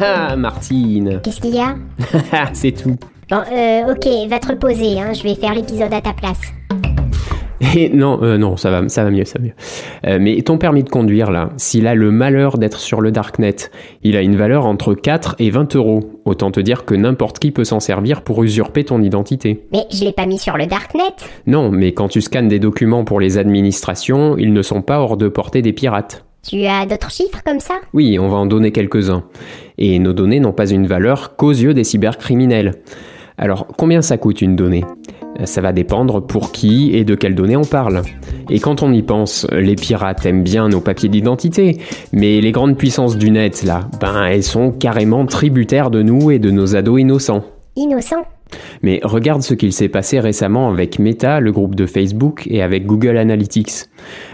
Haha, Martine Qu'est-ce qu'il y a C'est tout. Bon, euh, ok, va te reposer, hein, je vais faire l'épisode à ta place. Et non, euh, non, ça va, ça va mieux, ça va mieux. Euh, mais ton permis de conduire, là, s'il a le malheur d'être sur le Darknet, il a une valeur entre 4 et 20 euros. Autant te dire que n'importe qui peut s'en servir pour usurper ton identité. Mais je l'ai pas mis sur le Darknet Non, mais quand tu scannes des documents pour les administrations, ils ne sont pas hors de portée des pirates. Tu as d'autres chiffres comme ça? Oui, on va en donner quelques-uns. Et nos données n'ont pas une valeur qu'aux yeux des cybercriminels. Alors, combien ça coûte une donnée? Ça va dépendre pour qui et de quelles données on parle. Et quand on y pense, les pirates aiment bien nos papiers d'identité, mais les grandes puissances du net, là, ben elles sont carrément tributaires de nous et de nos ados innocents. Innocent Mais regarde ce qu'il s'est passé récemment avec Meta, le groupe de Facebook, et avec Google Analytics.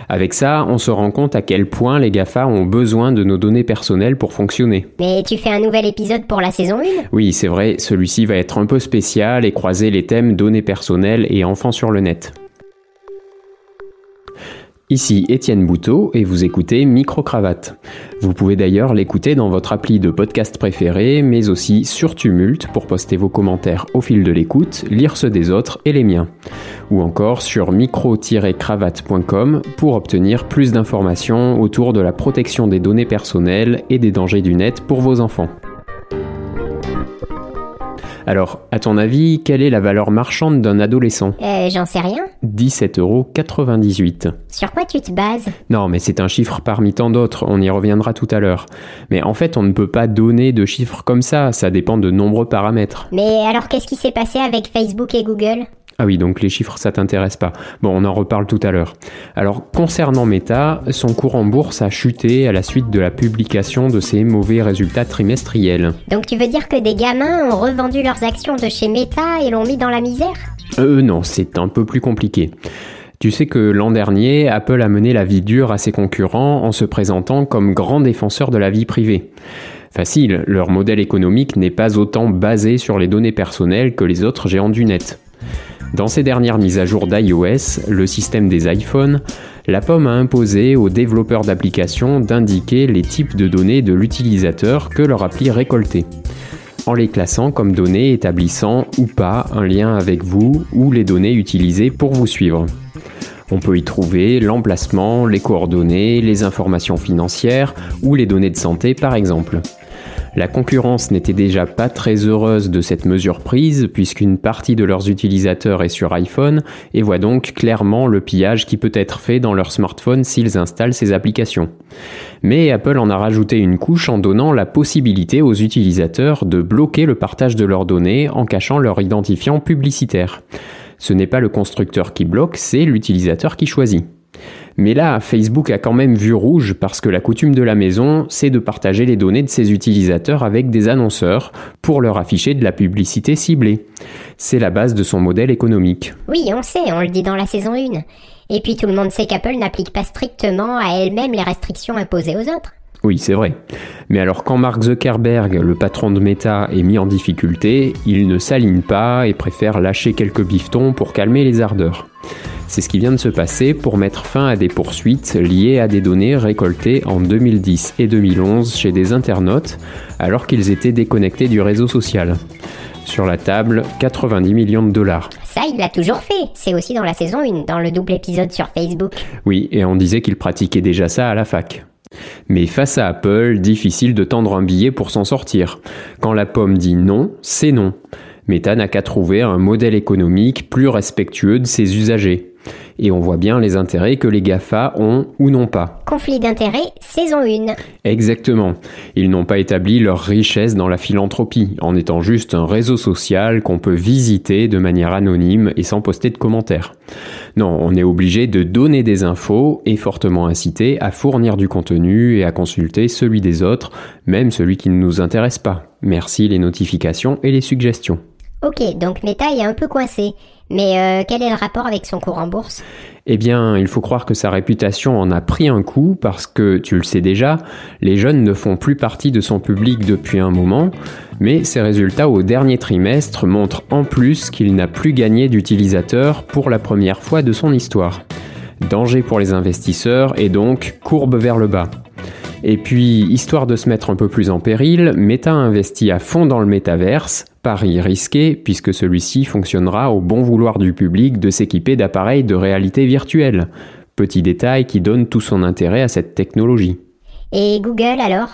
Avec ça, on se rend compte à quel point les GAFA ont besoin de nos données personnelles pour fonctionner. Mais tu fais un nouvel épisode pour la saison 1 Oui, c'est vrai, celui-ci va être un peu spécial et croiser les thèmes données personnelles et enfants sur le net. Ici Étienne Bouteau et vous écoutez Micro-Cravate. Vous pouvez d'ailleurs l'écouter dans votre appli de podcast préféré, mais aussi sur Tumult pour poster vos commentaires au fil de l'écoute, lire ceux des autres et les miens. Ou encore sur micro-cravate.com pour obtenir plus d'informations autour de la protection des données personnelles et des dangers du net pour vos enfants. Alors, à ton avis, quelle est la valeur marchande d'un adolescent? Euh, j'en sais rien. 17,98 euros. Sur quoi tu te bases? Non, mais c'est un chiffre parmi tant d'autres, on y reviendra tout à l'heure. Mais en fait, on ne peut pas donner de chiffres comme ça, ça dépend de nombreux paramètres. Mais alors qu'est-ce qui s'est passé avec Facebook et Google? Ah oui, donc les chiffres, ça t'intéresse pas. Bon, on en reparle tout à l'heure. Alors, concernant Meta, son cours en bourse a chuté à la suite de la publication de ses mauvais résultats trimestriels. Donc tu veux dire que des gamins ont revendu leurs actions de chez Meta et l'ont mis dans la misère? Euh, non, c'est un peu plus compliqué. Tu sais que l'an dernier, Apple a mené la vie dure à ses concurrents en se présentant comme grand défenseur de la vie privée. Facile, leur modèle économique n'est pas autant basé sur les données personnelles que les autres géants du net. Dans ces dernières mises à jour d'iOS, le système des iPhones, la pomme a imposé aux développeurs d'applications d'indiquer les types de données de l'utilisateur que leur appli récoltait, en les classant comme données établissant ou pas un lien avec vous ou les données utilisées pour vous suivre. On peut y trouver l'emplacement, les coordonnées, les informations financières ou les données de santé par exemple. La concurrence n'était déjà pas très heureuse de cette mesure prise, puisqu'une partie de leurs utilisateurs est sur iPhone et voit donc clairement le pillage qui peut être fait dans leur smartphone s'ils installent ces applications. Mais Apple en a rajouté une couche en donnant la possibilité aux utilisateurs de bloquer le partage de leurs données en cachant leur identifiant publicitaire. Ce n'est pas le constructeur qui bloque, c'est l'utilisateur qui choisit. Mais là, Facebook a quand même vu rouge parce que la coutume de la maison, c'est de partager les données de ses utilisateurs avec des annonceurs pour leur afficher de la publicité ciblée. C'est la base de son modèle économique. Oui, on sait, on le dit dans la saison 1. Et puis tout le monde sait qu'Apple n'applique pas strictement à elle-même les restrictions imposées aux autres. Oui, c'est vrai. Mais alors quand Mark Zuckerberg, le patron de Meta, est mis en difficulté, il ne s'aligne pas et préfère lâcher quelques bifetons pour calmer les ardeurs. C'est ce qui vient de se passer pour mettre fin à des poursuites liées à des données récoltées en 2010 et 2011 chez des internautes alors qu'ils étaient déconnectés du réseau social. Sur la table, 90 millions de dollars. Ça, il l'a toujours fait. C'est aussi dans la saison 1, dans le double épisode sur Facebook. Oui, et on disait qu'il pratiquait déjà ça à la fac. Mais face à Apple, difficile de tendre un billet pour s'en sortir. Quand la pomme dit non, c'est non. Meta n'a qu'à trouver un modèle économique plus respectueux de ses usagers. Et on voit bien les intérêts que les GAFA ont ou n'ont pas. Conflit d'intérêts, saison 1. Exactement. Ils n'ont pas établi leur richesse dans la philanthropie, en étant juste un réseau social qu'on peut visiter de manière anonyme et sans poster de commentaires. Non, on est obligé de donner des infos et fortement incité à fournir du contenu et à consulter celui des autres, même celui qui ne nous intéresse pas. Merci les notifications et les suggestions. Ok, donc Meta est un peu coincé. Mais euh, quel est le rapport avec son cours en bourse? Eh bien, il faut croire que sa réputation en a pris un coup parce que, tu le sais déjà, les jeunes ne font plus partie de son public depuis un moment, mais ses résultats au dernier trimestre montrent en plus qu'il n'a plus gagné d'utilisateurs pour la première fois de son histoire. Danger pour les investisseurs et donc courbe vers le bas. Et puis, histoire de se mettre un peu plus en péril, Meta investit à fond dans le métaverse, pari risqué puisque celui-ci fonctionnera au bon vouloir du public de s'équiper d'appareils de réalité virtuelle. Petit détail qui donne tout son intérêt à cette technologie. Et Google alors?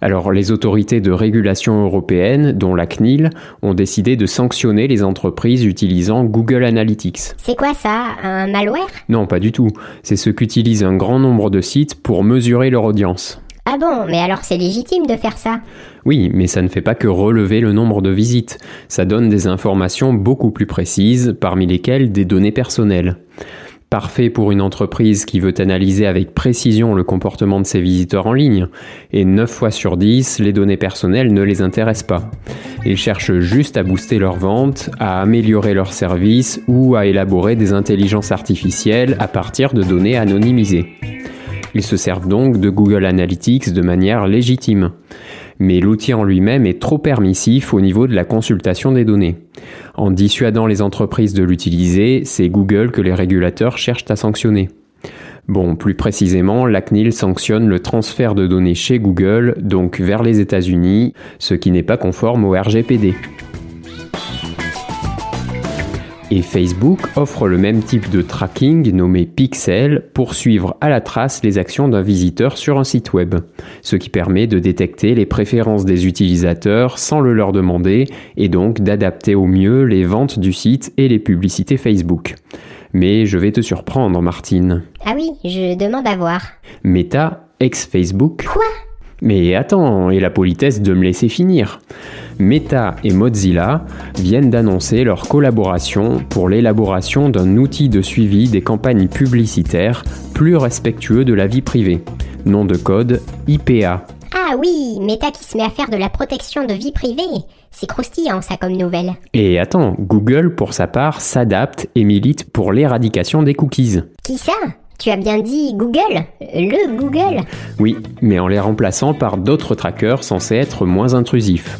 Alors les autorités de régulation européennes, dont la CNIL, ont décidé de sanctionner les entreprises utilisant Google Analytics. C'est quoi ça? Un malware? Non, pas du tout. C'est ce qu'utilisent un grand nombre de sites pour mesurer leur audience. Ah bon, mais alors c'est légitime de faire ça Oui, mais ça ne fait pas que relever le nombre de visites. Ça donne des informations beaucoup plus précises, parmi lesquelles des données personnelles. Parfait pour une entreprise qui veut analyser avec précision le comportement de ses visiteurs en ligne. Et 9 fois sur 10, les données personnelles ne les intéressent pas. Ils cherchent juste à booster leurs ventes, à améliorer leurs services ou à élaborer des intelligences artificielles à partir de données anonymisées. Ils se servent donc de Google Analytics de manière légitime mais l'outil en lui-même est trop permissif au niveau de la consultation des données. En dissuadant les entreprises de l'utiliser, c'est Google que les régulateurs cherchent à sanctionner. Bon, plus précisément, la CNIL sanctionne le transfert de données chez Google, donc vers les États-Unis, ce qui n'est pas conforme au RGPD. Et Facebook offre le même type de tracking nommé Pixel pour suivre à la trace les actions d'un visiteur sur un site web, ce qui permet de détecter les préférences des utilisateurs sans le leur demander et donc d'adapter au mieux les ventes du site et les publicités Facebook. Mais je vais te surprendre, Martine. Ah oui, je demande à voir. Meta, ex-Facebook. Quoi? Mais attends, et la politesse de me laisser finir. Meta et Mozilla viennent d'annoncer leur collaboration pour l'élaboration d'un outil de suivi des campagnes publicitaires plus respectueux de la vie privée. Nom de code IPA. Ah oui, Meta qui se met à faire de la protection de vie privée. C'est croustillant ça comme nouvelle. Et attends, Google pour sa part s'adapte et milite pour l'éradication des cookies. Qui ça? Tu as bien dit Google Le Google Oui, mais en les remplaçant par d'autres trackers censés être moins intrusifs.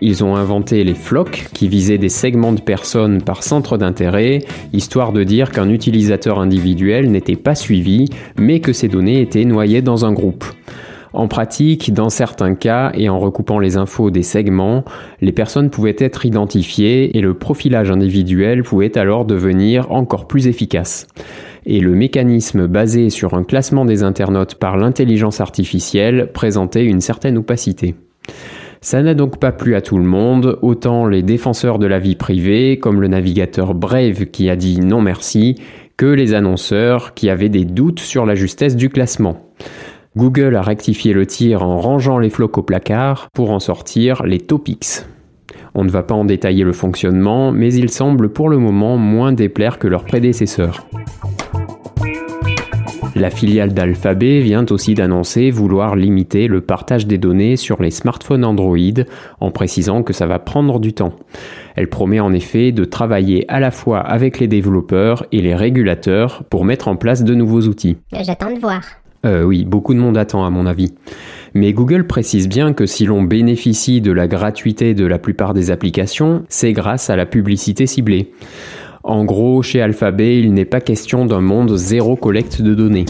Ils ont inventé les flocks qui visaient des segments de personnes par centre d'intérêt, histoire de dire qu'un utilisateur individuel n'était pas suivi, mais que ses données étaient noyées dans un groupe. En pratique, dans certains cas, et en recoupant les infos des segments, les personnes pouvaient être identifiées et le profilage individuel pouvait alors devenir encore plus efficace et le mécanisme basé sur un classement des internautes par l'intelligence artificielle présentait une certaine opacité. Ça n'a donc pas plu à tout le monde, autant les défenseurs de la vie privée, comme le navigateur Brave qui a dit non merci, que les annonceurs qui avaient des doutes sur la justesse du classement. Google a rectifié le tir en rangeant les flocs au placard pour en sortir les topics. On ne va pas en détailler le fonctionnement, mais il semble pour le moment moins déplaire que leurs prédécesseurs. La filiale d'Alphabet vient aussi d'annoncer vouloir limiter le partage des données sur les smartphones Android en précisant que ça va prendre du temps. Elle promet en effet de travailler à la fois avec les développeurs et les régulateurs pour mettre en place de nouveaux outils. J'attends de voir. Euh, oui, beaucoup de monde attend à mon avis. Mais Google précise bien que si l'on bénéficie de la gratuité de la plupart des applications, c'est grâce à la publicité ciblée. En gros, chez Alphabet, il n'est pas question d'un monde zéro collecte de données.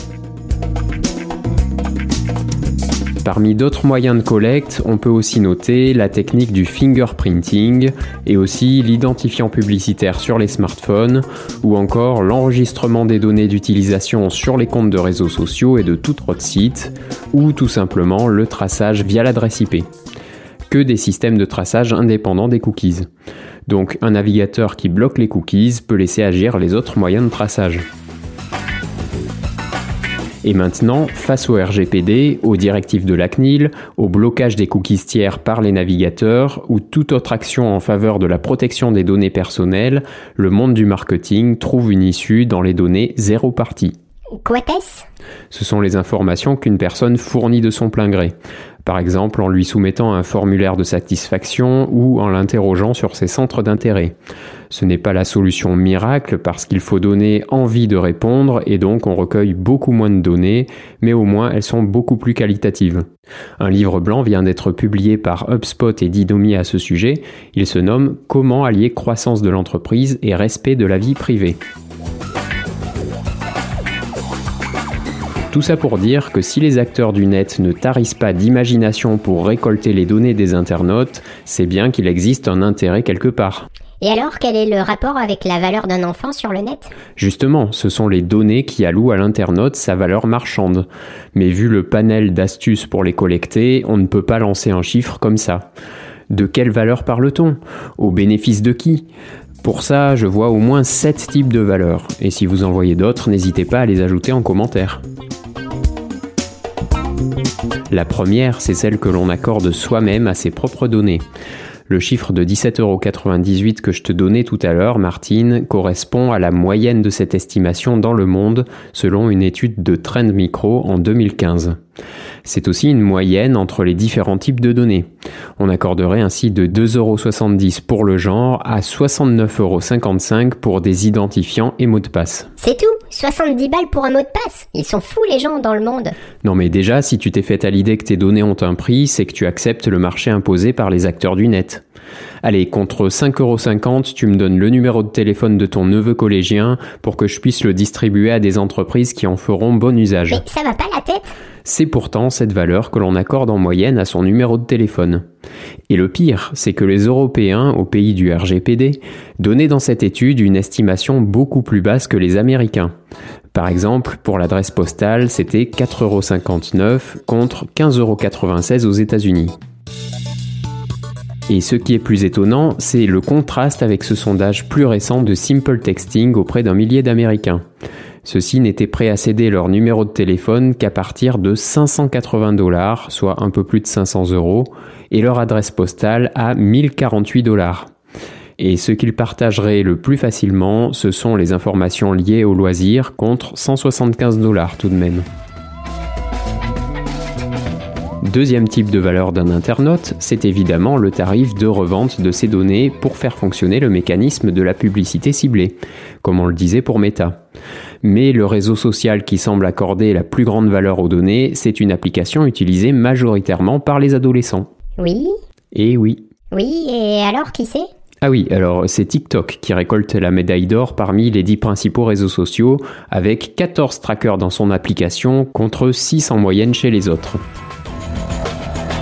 Parmi d'autres moyens de collecte, on peut aussi noter la technique du fingerprinting et aussi l'identifiant publicitaire sur les smartphones ou encore l'enregistrement des données d'utilisation sur les comptes de réseaux sociaux et de tout autre site ou tout simplement le traçage via l'adresse IP. Que des systèmes de traçage indépendants des cookies. Donc un navigateur qui bloque les cookies peut laisser agir les autres moyens de traçage. Et maintenant, face au RGPD, aux directives de la CNIL, au blocage des cookies tiers par les navigateurs ou toute autre action en faveur de la protection des données personnelles, le monde du marketing trouve une issue dans les données zéro partie. Quoi est-ce? Ce sont les informations qu'une personne fournit de son plein gré par exemple en lui soumettant un formulaire de satisfaction ou en l'interrogeant sur ses centres d'intérêt. Ce n'est pas la solution miracle parce qu'il faut donner envie de répondre et donc on recueille beaucoup moins de données, mais au moins elles sont beaucoup plus qualitatives. Un livre blanc vient d'être publié par HubSpot et Didomi à ce sujet. Il se nomme Comment allier croissance de l'entreprise et respect de la vie privée. Tout ça pour dire que si les acteurs du net ne tarissent pas d'imagination pour récolter les données des internautes, c'est bien qu'il existe un intérêt quelque part. Et alors, quel est le rapport avec la valeur d'un enfant sur le net? Justement, ce sont les données qui allouent à l'internaute sa valeur marchande. Mais vu le panel d'astuces pour les collecter, on ne peut pas lancer un chiffre comme ça. De quelle valeur parle-t-on? Au bénéfice de qui? Pour ça, je vois au moins 7 types de valeurs, et si vous en voyez d'autres, n'hésitez pas à les ajouter en commentaire. La première, c'est celle que l'on accorde soi-même à ses propres données. Le chiffre de 17,98€ que je te donnais tout à l'heure, Martine, correspond à la moyenne de cette estimation dans le monde selon une étude de Trend Micro en 2015. C'est aussi une moyenne entre les différents types de données. On accorderait ainsi de 2,70€ pour le genre à 69,55€ pour des identifiants et mots de passe. C'est tout 70 balles pour un mot de passe Ils sont fous les gens dans le monde Non mais déjà, si tu t'es fait à l'idée que tes données ont un prix, c'est que tu acceptes le marché imposé par les acteurs du net. Allez, contre 5,50€, tu me donnes le numéro de téléphone de ton neveu collégien pour que je puisse le distribuer à des entreprises qui en feront bon usage. Mais ça va pas la tête C'est pourtant cette valeur que l'on accorde en moyenne à son numéro de téléphone. Et le pire, c'est que les Européens, au pays du RGPD, donnaient dans cette étude une estimation beaucoup plus basse que les Américains. Par exemple, pour l'adresse postale, c'était 4,59€ contre 15,96€ aux États-Unis. Et ce qui est plus étonnant, c'est le contraste avec ce sondage plus récent de Simple Texting auprès d'un millier d'Américains. Ceux-ci n'étaient prêts à céder leur numéro de téléphone qu'à partir de 580 dollars, soit un peu plus de 500 euros, et leur adresse postale à 1048 dollars. Et ce qu'ils partageraient le plus facilement, ce sont les informations liées au loisir contre 175 dollars tout de même. Deuxième type de valeur d'un internaute, c'est évidemment le tarif de revente de ces données pour faire fonctionner le mécanisme de la publicité ciblée, comme on le disait pour Meta. Mais le réseau social qui semble accorder la plus grande valeur aux données, c'est une application utilisée majoritairement par les adolescents. Oui Et oui. Oui, et alors qui c'est? Ah oui, alors c'est TikTok qui récolte la médaille d'or parmi les 10 principaux réseaux sociaux, avec 14 trackers dans son application contre 6 en moyenne chez les autres.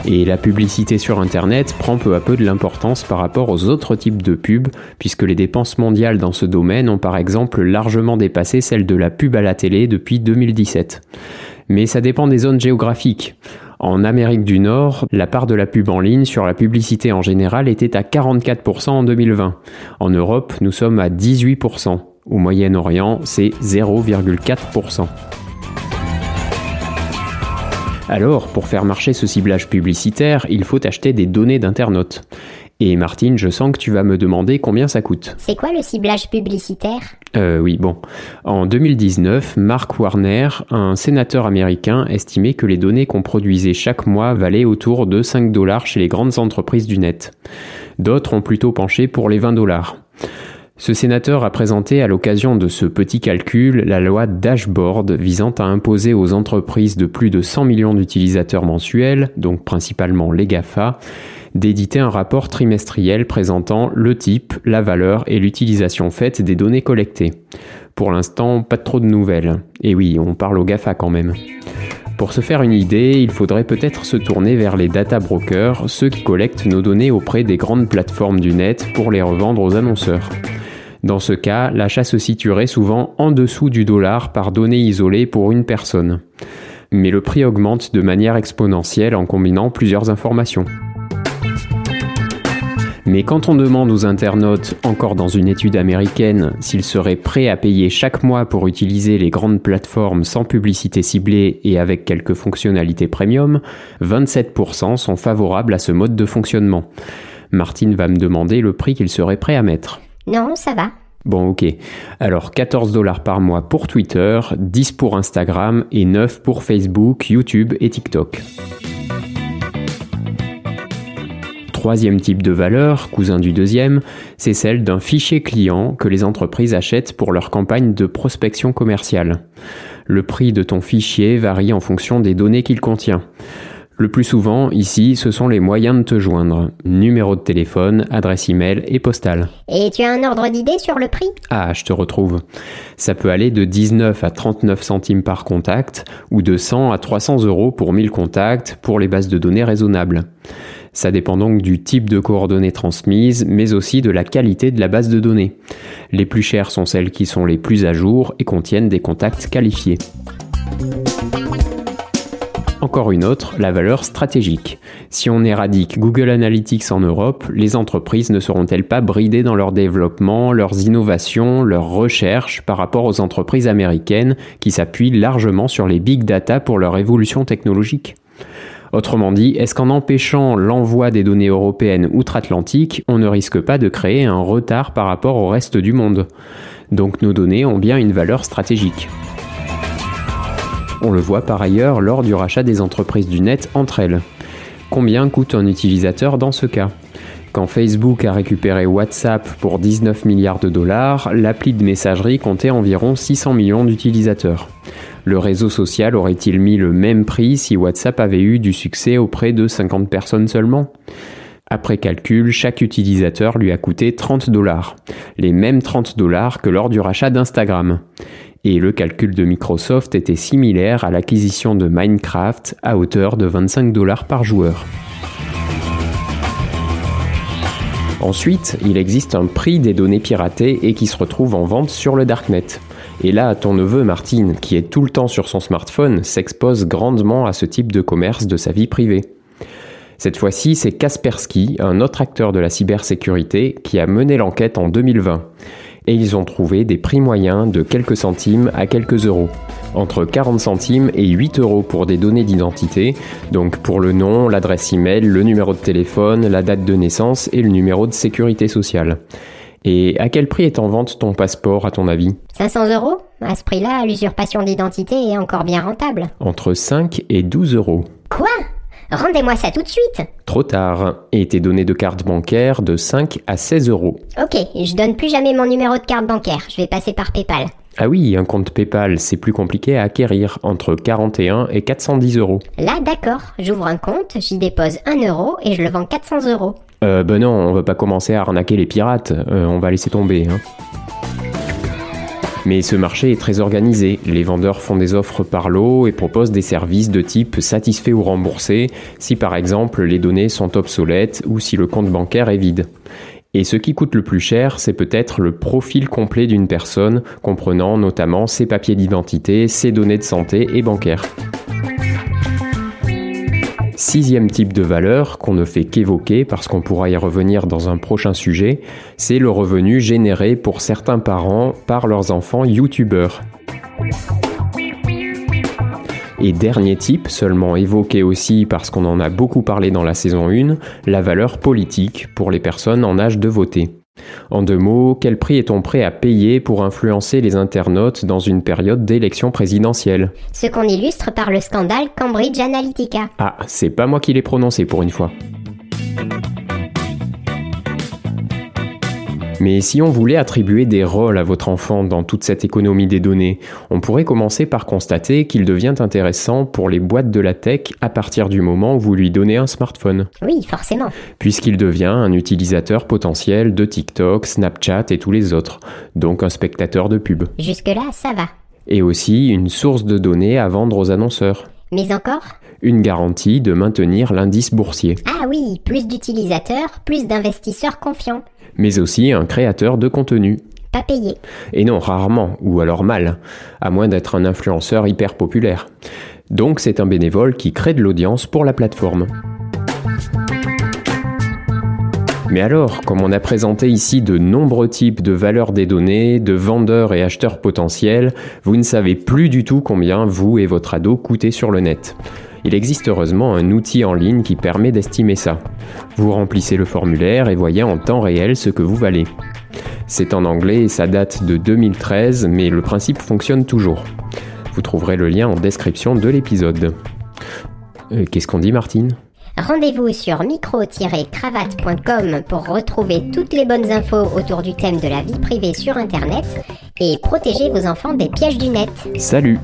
Et la publicité sur Internet prend peu à peu de l'importance par rapport aux autres types de pubs, puisque les dépenses mondiales dans ce domaine ont par exemple largement dépassé celles de la pub à la télé depuis 2017. Mais ça dépend des zones géographiques. En Amérique du Nord, la part de la pub en ligne sur la publicité en général était à 44% en 2020. En Europe, nous sommes à 18%. Au Moyen-Orient, c'est 0,4%. Alors, pour faire marcher ce ciblage publicitaire, il faut acheter des données d'internautes. Et Martine, je sens que tu vas me demander combien ça coûte. C'est quoi le ciblage publicitaire? Euh oui, bon. En 2019, Mark Warner, un sénateur américain, estimait que les données qu'on produisait chaque mois valaient autour de 5 dollars chez les grandes entreprises du net. D'autres ont plutôt penché pour les 20 dollars. Ce sénateur a présenté à l'occasion de ce petit calcul la loi Dashboard visant à imposer aux entreprises de plus de 100 millions d'utilisateurs mensuels, donc principalement les GAFA, d'éditer un rapport trimestriel présentant le type, la valeur et l'utilisation faite des données collectées. Pour l'instant, pas trop de nouvelles. Et oui, on parle aux GAFA quand même. Pour se faire une idée, il faudrait peut-être se tourner vers les data brokers, ceux qui collectent nos données auprès des grandes plateformes du net pour les revendre aux annonceurs. Dans ce cas, l'achat se situerait souvent en dessous du dollar par donnée isolée pour une personne. Mais le prix augmente de manière exponentielle en combinant plusieurs informations. Mais quand on demande aux internautes, encore dans une étude américaine, s'ils seraient prêts à payer chaque mois pour utiliser les grandes plateformes sans publicité ciblée et avec quelques fonctionnalités premium, 27% sont favorables à ce mode de fonctionnement. Martine va me demander le prix qu'ils seraient prêts à mettre. Non, ça va. Bon, ok. Alors 14 dollars par mois pour Twitter, 10 pour Instagram et 9 pour Facebook, YouTube et TikTok. Troisième type de valeur, cousin du deuxième, c'est celle d'un fichier client que les entreprises achètent pour leur campagne de prospection commerciale. Le prix de ton fichier varie en fonction des données qu'il contient. Le plus souvent, ici, ce sont les moyens de te joindre. Numéro de téléphone, adresse email et postale. Et tu as un ordre d'idée sur le prix? Ah, je te retrouve. Ça peut aller de 19 à 39 centimes par contact ou de 100 à 300 euros pour 1000 contacts pour les bases de données raisonnables. Ça dépend donc du type de coordonnées transmises, mais aussi de la qualité de la base de données. Les plus chères sont celles qui sont les plus à jour et contiennent des contacts qualifiés. Encore une autre, la valeur stratégique. Si on éradique Google Analytics en Europe, les entreprises ne seront-elles pas bridées dans leur développement, leurs innovations, leurs recherches par rapport aux entreprises américaines qui s'appuient largement sur les big data pour leur évolution technologique? Autrement dit, est-ce qu'en empêchant l'envoi des données européennes outre-Atlantique, on ne risque pas de créer un retard par rapport au reste du monde? Donc nos données ont bien une valeur stratégique. On le voit par ailleurs lors du rachat des entreprises du net entre elles. Combien coûte un utilisateur dans ce cas? Quand Facebook a récupéré WhatsApp pour 19 milliards de dollars, l'appli de messagerie comptait environ 600 millions d'utilisateurs. Le réseau social aurait-il mis le même prix si WhatsApp avait eu du succès auprès de 50 personnes seulement? Après calcul, chaque utilisateur lui a coûté 30 dollars, les mêmes 30 dollars que lors du rachat d'Instagram et le calcul de Microsoft était similaire à l'acquisition de Minecraft à hauteur de 25 dollars par joueur. Ensuite, il existe un prix des données piratées et qui se retrouve en vente sur le Darknet. Et là, ton neveu Martine, qui est tout le temps sur son smartphone, s'expose grandement à ce type de commerce de sa vie privée. Cette fois-ci, c'est Kaspersky, un autre acteur de la cybersécurité, qui a mené l'enquête en 2020 et ils ont trouvé des prix moyens de quelques centimes à quelques euros. Entre 40 centimes et 8 euros pour des données d'identité, donc pour le nom, l'adresse email, le numéro de téléphone, la date de naissance et le numéro de sécurité sociale. Et à quel prix est en vente ton passeport à ton avis? 500 euros? À ce prix-là, l'usurpation d'identité est encore bien rentable. Entre 5 et 12 euros. Quoi? Rendez-moi ça tout de suite. Trop tard. Et tes données de carte bancaire de 5 à 16 euros. Ok, je donne plus jamais mon numéro de carte bancaire. Je vais passer par PayPal. Ah oui, un compte PayPal, c'est plus compliqué à acquérir, entre 41 et 410 euros. Là, d'accord. J'ouvre un compte, j'y dépose 1 euro et je le vends 400 euros. Euh, ben non, on va pas commencer à arnaquer les pirates. Euh, on va laisser tomber, hein. Mais ce marché est très organisé. Les vendeurs font des offres par lot et proposent des services de type satisfait ou remboursé si par exemple les données sont obsolètes ou si le compte bancaire est vide. Et ce qui coûte le plus cher, c'est peut-être le profil complet d'une personne, comprenant notamment ses papiers d'identité, ses données de santé et bancaires. Sixième type de valeur qu'on ne fait qu'évoquer parce qu'on pourra y revenir dans un prochain sujet, c'est le revenu généré pour certains parents par leurs enfants youtubeurs. Et dernier type, seulement évoqué aussi parce qu'on en a beaucoup parlé dans la saison 1, la valeur politique pour les personnes en âge de voter. En deux mots, quel prix est-on prêt à payer pour influencer les internautes dans une période d'élection présidentielle Ce qu'on illustre par le scandale Cambridge Analytica. Ah, c'est pas moi qui l'ai prononcé pour une fois. Mais si on voulait attribuer des rôles à votre enfant dans toute cette économie des données, on pourrait commencer par constater qu'il devient intéressant pour les boîtes de la tech à partir du moment où vous lui donnez un smartphone. Oui, forcément. Puisqu'il devient un utilisateur potentiel de TikTok, Snapchat et tous les autres, donc un spectateur de pub. Jusque-là, ça va. Et aussi une source de données à vendre aux annonceurs. Mais encore une garantie de maintenir l'indice boursier. Ah oui, plus d'utilisateurs, plus d'investisseurs confiants mais aussi un créateur de contenu. Pas payé. Et non, rarement, ou alors mal, à moins d'être un influenceur hyper populaire. Donc c'est un bénévole qui crée de l'audience pour la plateforme. Mais alors, comme on a présenté ici de nombreux types de valeurs des données, de vendeurs et acheteurs potentiels, vous ne savez plus du tout combien vous et votre ado coûtez sur le net. Il existe heureusement un outil en ligne qui permet d'estimer ça. Vous remplissez le formulaire et voyez en temps réel ce que vous valez. C'est en anglais et ça date de 2013, mais le principe fonctionne toujours. Vous trouverez le lien en description de l'épisode. Euh, qu'est-ce qu'on dit Martine? Rendez-vous sur micro-cravate.com pour retrouver toutes les bonnes infos autour du thème de la vie privée sur Internet et protéger vos enfants des pièges du net. Salut